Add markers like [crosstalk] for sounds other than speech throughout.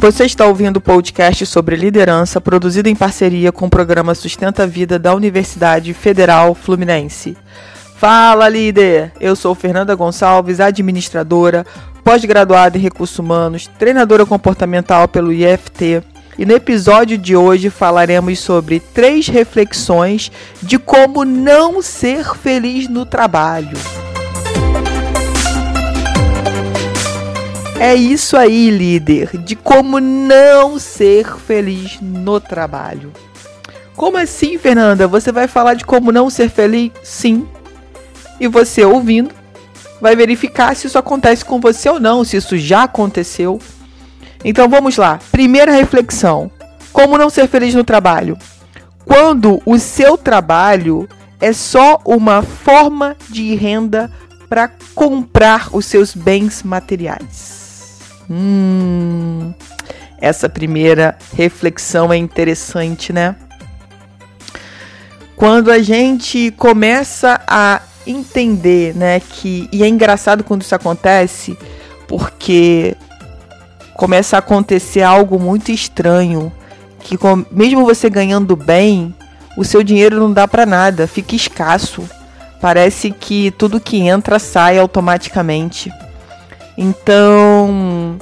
Você está ouvindo o podcast sobre liderança, produzido em parceria com o programa Sustenta a Vida da Universidade Federal Fluminense. Fala, líder! Eu sou Fernanda Gonçalves, administradora, pós-graduada em recursos humanos, treinadora comportamental pelo IFT. E no episódio de hoje falaremos sobre três reflexões de como não ser feliz no trabalho. É isso aí, líder, de como não ser feliz no trabalho. Como assim, Fernanda? Você vai falar de como não ser feliz? Sim. E você ouvindo vai verificar se isso acontece com você ou não, se isso já aconteceu. Então vamos lá. Primeira reflexão: como não ser feliz no trabalho? Quando o seu trabalho é só uma forma de renda para comprar os seus bens materiais. Hum, essa primeira reflexão é interessante, né? Quando a gente começa a entender, né, que e é engraçado quando isso acontece, porque começa a acontecer algo muito estranho, que com, mesmo você ganhando bem, o seu dinheiro não dá para nada, fica escasso. Parece que tudo que entra sai automaticamente. Então,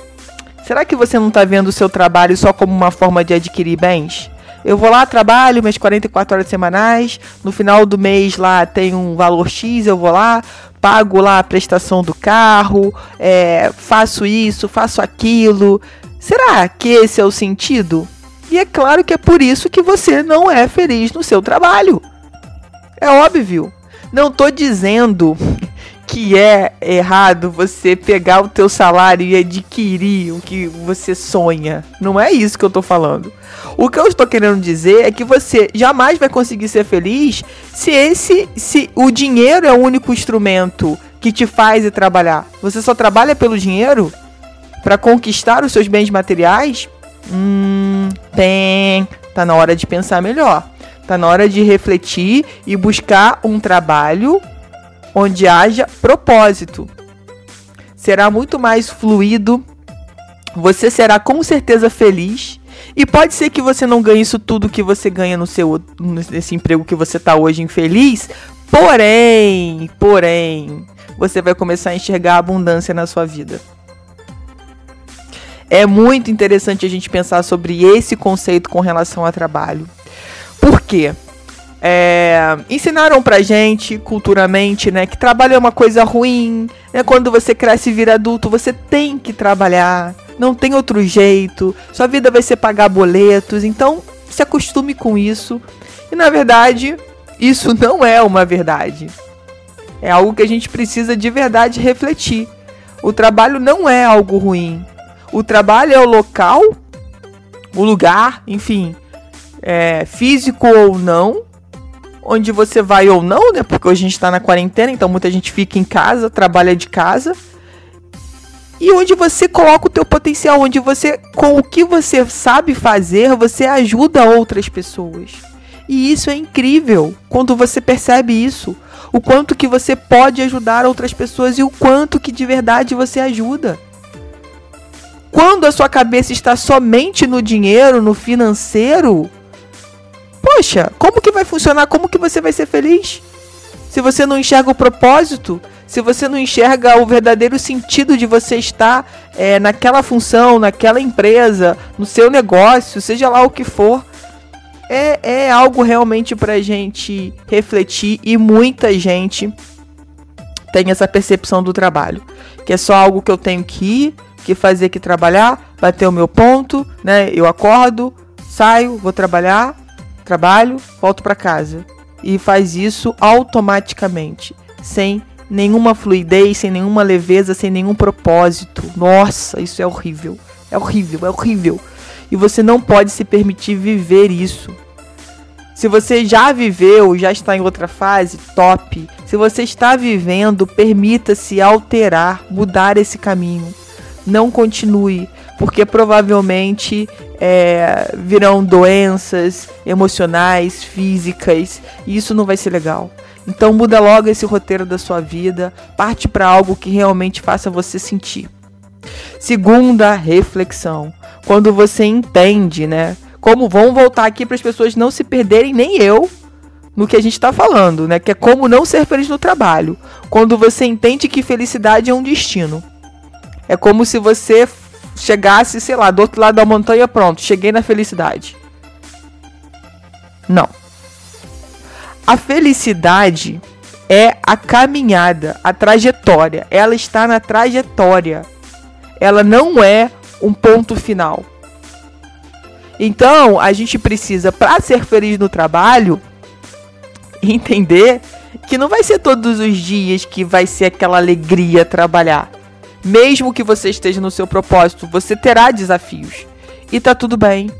será que você não está vendo o seu trabalho só como uma forma de adquirir bens? Eu vou lá, trabalho minhas 44 horas semanais, no final do mês lá tem um valor X, eu vou lá, pago lá a prestação do carro, é, faço isso, faço aquilo. Será que esse é o sentido? E é claro que é por isso que você não é feliz no seu trabalho. É óbvio. Não estou dizendo que é errado você pegar o teu salário e adquirir o que você sonha. Não é isso que eu tô falando. O que eu estou querendo dizer é que você jamais vai conseguir ser feliz se esse se o dinheiro é o único instrumento que te faz trabalhar. Você só trabalha pelo dinheiro para conquistar os seus bens materiais? Hum, tem, tá na hora de pensar melhor. Tá na hora de refletir e buscar um trabalho onde haja propósito. Será muito mais fluido, você será com certeza feliz. E pode ser que você não ganhe isso tudo que você ganha no seu nesse emprego que você está hoje infeliz, porém, porém, você vai começar a enxergar a abundância na sua vida. É muito interessante a gente pensar sobre esse conceito com relação ao trabalho. Por quê? É, ensinaram pra gente culturalmente, né, que trabalho é uma coisa ruim, né, quando você cresce e vira adulto, você tem que trabalhar, não tem outro jeito, sua vida vai ser pagar boletos, então se acostume com isso. E na verdade, isso [laughs] não é uma verdade. É algo que a gente precisa de verdade refletir. O trabalho não é algo ruim. O trabalho é o local, o lugar, enfim, é, físico ou não, onde você vai ou não, né? Porque hoje a gente está na quarentena, então muita gente fica em casa, trabalha de casa. E onde você coloca o teu potencial, onde você, com o que você sabe fazer, você ajuda outras pessoas. E isso é incrível quando você percebe isso. O quanto que você pode ajudar outras pessoas e o quanto que de verdade você ajuda. Quando a sua cabeça está somente no dinheiro, no financeiro, Poxa, como que vai funcionar? Como que você vai ser feliz? Se você não enxerga o propósito, se você não enxerga o verdadeiro sentido de você estar é, naquela função, naquela empresa, no seu negócio, seja lá o que for, é, é algo realmente pra gente refletir e muita gente tem essa percepção do trabalho, que é só algo que eu tenho que ir, que fazer, que trabalhar, bater o meu ponto, né? Eu acordo, saio, vou trabalhar, trabalho, volto para casa. E faz isso automaticamente, sem nenhuma fluidez, sem nenhuma leveza, sem nenhum propósito. Nossa, isso é horrível. É horrível, é horrível. E você não pode se permitir viver isso. Se você já viveu, já está em outra fase, top. Se você está vivendo, permita-se alterar, mudar esse caminho. Não continue, porque provavelmente é, virão doenças emocionais, físicas, e isso não vai ser legal. Então muda logo esse roteiro da sua vida, parte para algo que realmente faça você sentir. Segunda reflexão: quando você entende, né? Como vamos voltar aqui para as pessoas não se perderem, nem eu, no que a gente está falando, né? Que é como não ser feliz no trabalho. Quando você entende que felicidade é um destino. É como se você chegasse, sei lá, do outro lado da montanha, pronto, cheguei na felicidade. Não. A felicidade é a caminhada, a trajetória. Ela está na trajetória. Ela não é um ponto final. Então, a gente precisa, para ser feliz no trabalho, entender que não vai ser todos os dias que vai ser aquela alegria trabalhar. Mesmo que você esteja no seu propósito, você terá desafios. E tá tudo bem.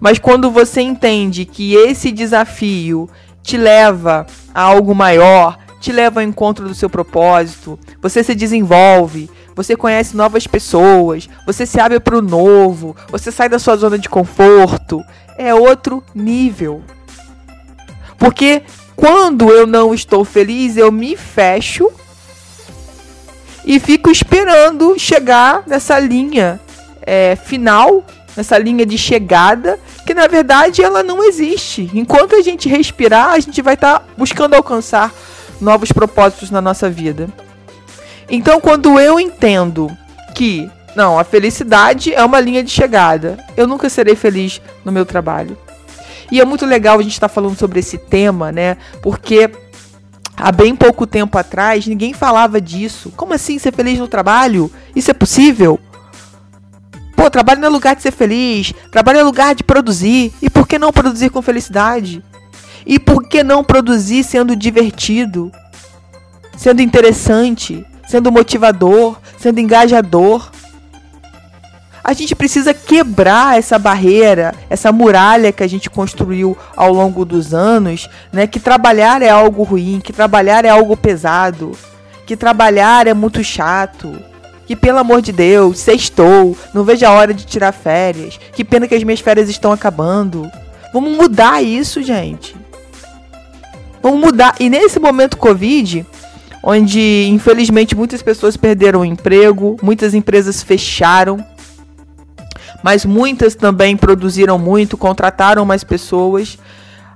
Mas quando você entende que esse desafio te leva a algo maior, te leva ao encontro do seu propósito, você se desenvolve, você conhece novas pessoas, você se abre para o novo, você sai da sua zona de conforto, é outro nível. Porque quando eu não estou feliz, eu me fecho e fico esperando chegar nessa linha é, final, nessa linha de chegada, que na verdade ela não existe. Enquanto a gente respirar, a gente vai estar tá buscando alcançar novos propósitos na nossa vida. Então, quando eu entendo que não, a felicidade é uma linha de chegada, eu nunca serei feliz no meu trabalho. E é muito legal a gente estar tá falando sobre esse tema, né? Porque há bem pouco tempo atrás ninguém falava disso. Como assim ser feliz no trabalho? Isso é possível? Pô, trabalho não é lugar de ser feliz, trabalho é lugar de produzir. E por que não produzir com felicidade? E por que não produzir sendo divertido? Sendo interessante, sendo motivador, sendo engajador? A gente precisa quebrar essa barreira, essa muralha que a gente construiu ao longo dos anos, né? Que trabalhar é algo ruim, que trabalhar é algo pesado, que trabalhar é muito chato. Que pelo amor de Deus, sextou, não vejo a hora de tirar férias. Que pena que as minhas férias estão acabando. Vamos mudar isso, gente. Vamos mudar. E nesse momento Covid, onde infelizmente muitas pessoas perderam o emprego, muitas empresas fecharam, mas muitas também produziram muito, contrataram mais pessoas.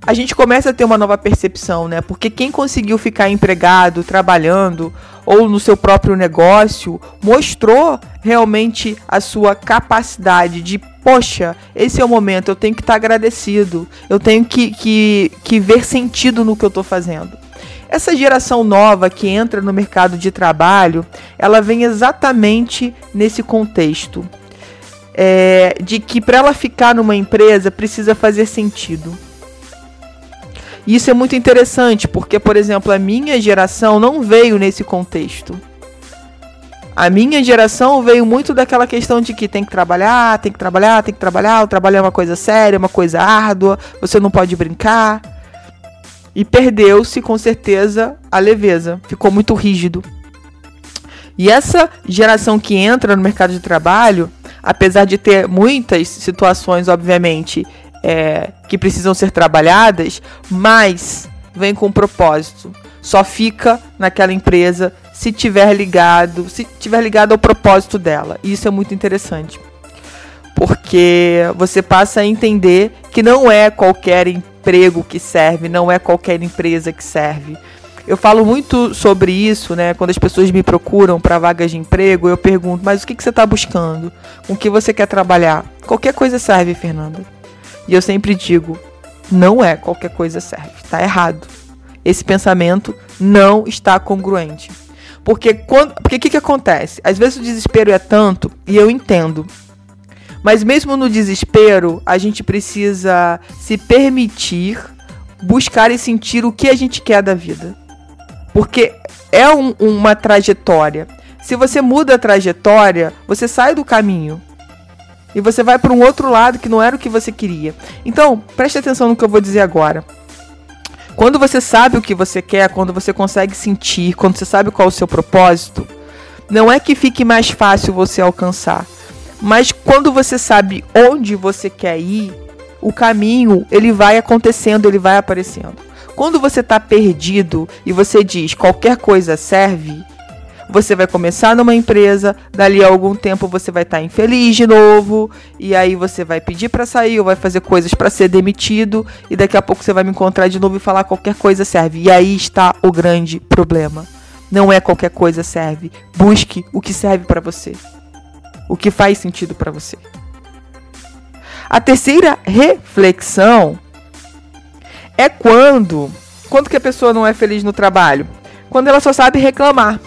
A gente começa a ter uma nova percepção, né? Porque quem conseguiu ficar empregado, trabalhando ou no seu próprio negócio, mostrou realmente a sua capacidade de, poxa, esse é o momento, eu tenho que estar agradecido, eu tenho que, que, que ver sentido no que eu estou fazendo. Essa geração nova que entra no mercado de trabalho, ela vem exatamente nesse contexto é, de que para ela ficar numa empresa precisa fazer sentido. E isso é muito interessante, porque, por exemplo, a minha geração não veio nesse contexto. A minha geração veio muito daquela questão de que tem que trabalhar, tem que trabalhar, tem que trabalhar, o trabalho é uma coisa séria, uma coisa árdua, você não pode brincar. E perdeu-se com certeza a leveza, ficou muito rígido. E essa geração que entra no mercado de trabalho, apesar de ter muitas situações, obviamente, é, que precisam ser trabalhadas, mas vem com um propósito. Só fica naquela empresa se tiver ligado, se tiver ligado ao propósito dela. E isso é muito interessante. Porque você passa a entender que não é qualquer emprego que serve, não é qualquer empresa que serve. Eu falo muito sobre isso, né? Quando as pessoas me procuram para vagas de emprego, eu pergunto: mas o que, que você está buscando? Com o que você quer trabalhar? Qualquer coisa serve, Fernanda. E eu sempre digo: não é qualquer coisa serve. Está errado. Esse pensamento não está congruente. Porque quando, porque o que, que acontece? Às vezes o desespero é tanto, e eu entendo. Mas mesmo no desespero, a gente precisa se permitir buscar e sentir o que a gente quer da vida. Porque é um, uma trajetória. Se você muda a trajetória, você sai do caminho. E você vai para um outro lado que não era o que você queria. Então, preste atenção no que eu vou dizer agora. Quando você sabe o que você quer, quando você consegue sentir, quando você sabe qual é o seu propósito, não é que fique mais fácil você alcançar. Mas quando você sabe onde você quer ir, o caminho, ele vai acontecendo, ele vai aparecendo. Quando você está perdido e você diz qualquer coisa serve, você vai começar numa empresa, dali a algum tempo você vai estar tá infeliz de novo, e aí você vai pedir para sair ou vai fazer coisas para ser demitido, e daqui a pouco você vai me encontrar de novo e falar qualquer coisa serve. E aí está o grande problema. Não é qualquer coisa serve. Busque o que serve para você. O que faz sentido para você. A terceira reflexão é quando quando que a pessoa não é feliz no trabalho? Quando ela só sabe reclamar.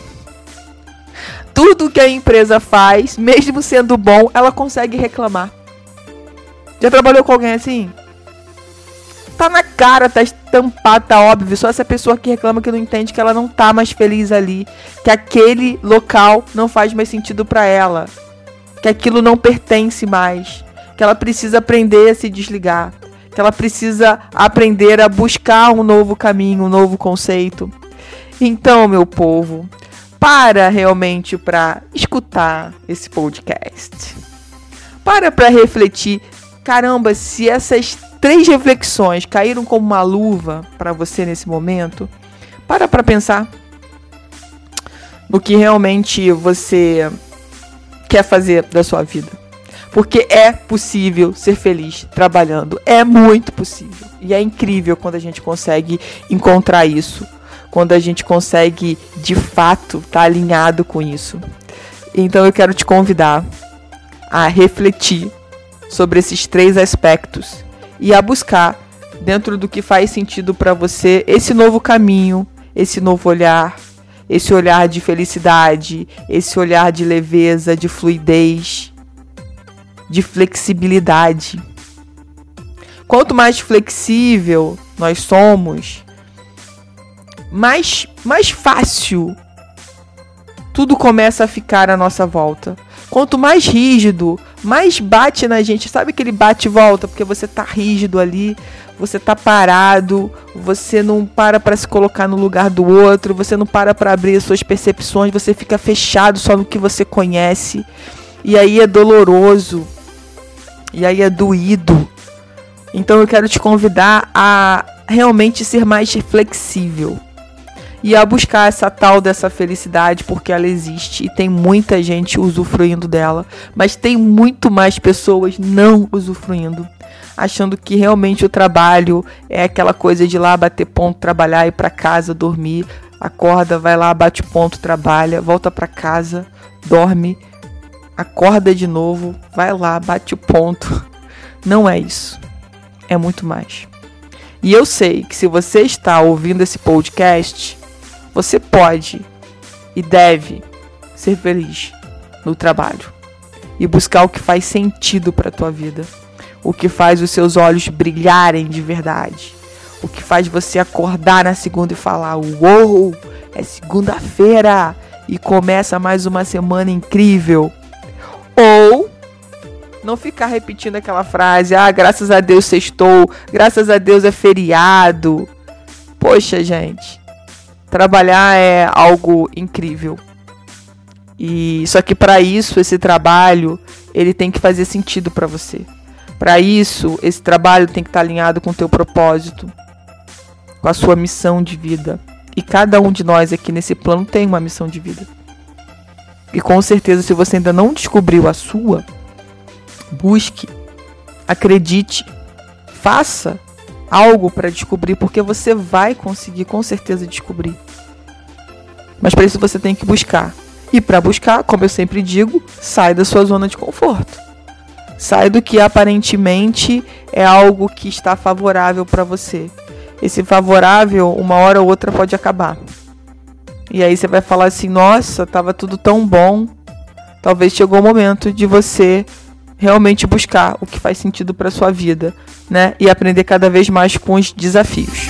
Tudo que a empresa faz, mesmo sendo bom, ela consegue reclamar. Já trabalhou com alguém assim? Tá na cara, tá estampado, tá óbvio. Só essa pessoa que reclama que não entende que ela não tá mais feliz ali, que aquele local não faz mais sentido para ela, que aquilo não pertence mais, que ela precisa aprender a se desligar que ela precisa aprender a buscar um novo caminho, um novo conceito. Então, meu povo, para realmente para escutar esse podcast. Para para refletir. Caramba, se essas três reflexões caíram como uma luva para você nesse momento, para para pensar no que realmente você quer fazer da sua vida. Porque é possível ser feliz trabalhando. É muito possível. E é incrível quando a gente consegue encontrar isso. Quando a gente consegue, de fato, estar tá alinhado com isso. Então eu quero te convidar a refletir sobre esses três aspectos e a buscar, dentro do que faz sentido para você, esse novo caminho, esse novo olhar, esse olhar de felicidade, esse olhar de leveza, de fluidez de flexibilidade. Quanto mais flexível nós somos, mais, mais fácil tudo começa a ficar à nossa volta. Quanto mais rígido, mais bate na gente. Sabe aquele bate e volta? Porque você tá rígido ali, você tá parado, você não para para se colocar no lugar do outro, você não para para abrir as suas percepções, você fica fechado só no que você conhece. E aí é doloroso. E aí é doído. Então eu quero te convidar a realmente ser mais flexível. E a buscar essa tal dessa felicidade porque ela existe e tem muita gente usufruindo dela, mas tem muito mais pessoas não usufruindo, achando que realmente o trabalho é aquela coisa de ir lá bater ponto, trabalhar ir para casa, dormir, acorda, vai lá, bate ponto, trabalha, volta para casa, dorme acorda de novo, vai lá, bate o ponto. Não é isso. É muito mais. E eu sei que se você está ouvindo esse podcast, você pode e deve ser feliz no trabalho e buscar o que faz sentido para a tua vida, o que faz os seus olhos brilharem de verdade, o que faz você acordar na segunda e falar: "Uou, é segunda-feira e começa mais uma semana incrível". Ou não ficar repetindo aquela frase: ah, graças a Deus sextou, graças a Deus é feriado. Poxa, gente, trabalhar é algo incrível. E só que para isso esse trabalho, ele tem que fazer sentido para você. Para isso, esse trabalho tem que estar tá alinhado com o teu propósito, com a sua missão de vida. E cada um de nós aqui nesse plano tem uma missão de vida. E com certeza, se você ainda não descobriu a sua, busque, acredite, faça algo para descobrir, porque você vai conseguir com certeza descobrir. Mas para isso você tem que buscar. E para buscar, como eu sempre digo, sai da sua zona de conforto. Sai do que aparentemente é algo que está favorável para você. Esse favorável, uma hora ou outra, pode acabar. E aí você vai falar assim: nossa, tava tudo tão bom. Talvez chegou o momento de você realmente buscar o que faz sentido para sua vida, né? E aprender cada vez mais com os desafios.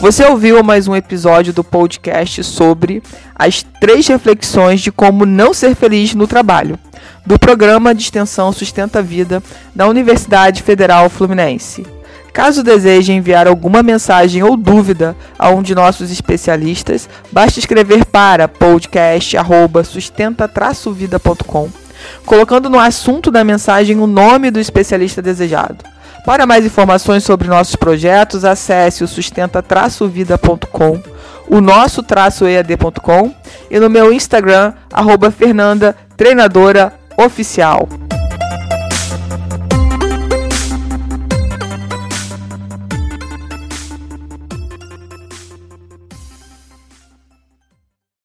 Você ouviu mais um episódio do podcast sobre as três reflexões de como não ser feliz no trabalho, do programa de extensão Sustenta a Vida da Universidade Federal Fluminense. Caso deseje enviar alguma mensagem ou dúvida a um de nossos especialistas, basta escrever para podcast@sustenta-vida.com, colocando no assunto da mensagem o nome do especialista desejado. Para mais informações sobre nossos projetos, acesse o sustenta-vida.com, o nosso ead.com e no meu Instagram, arroba Fernanda Treinadora Oficial.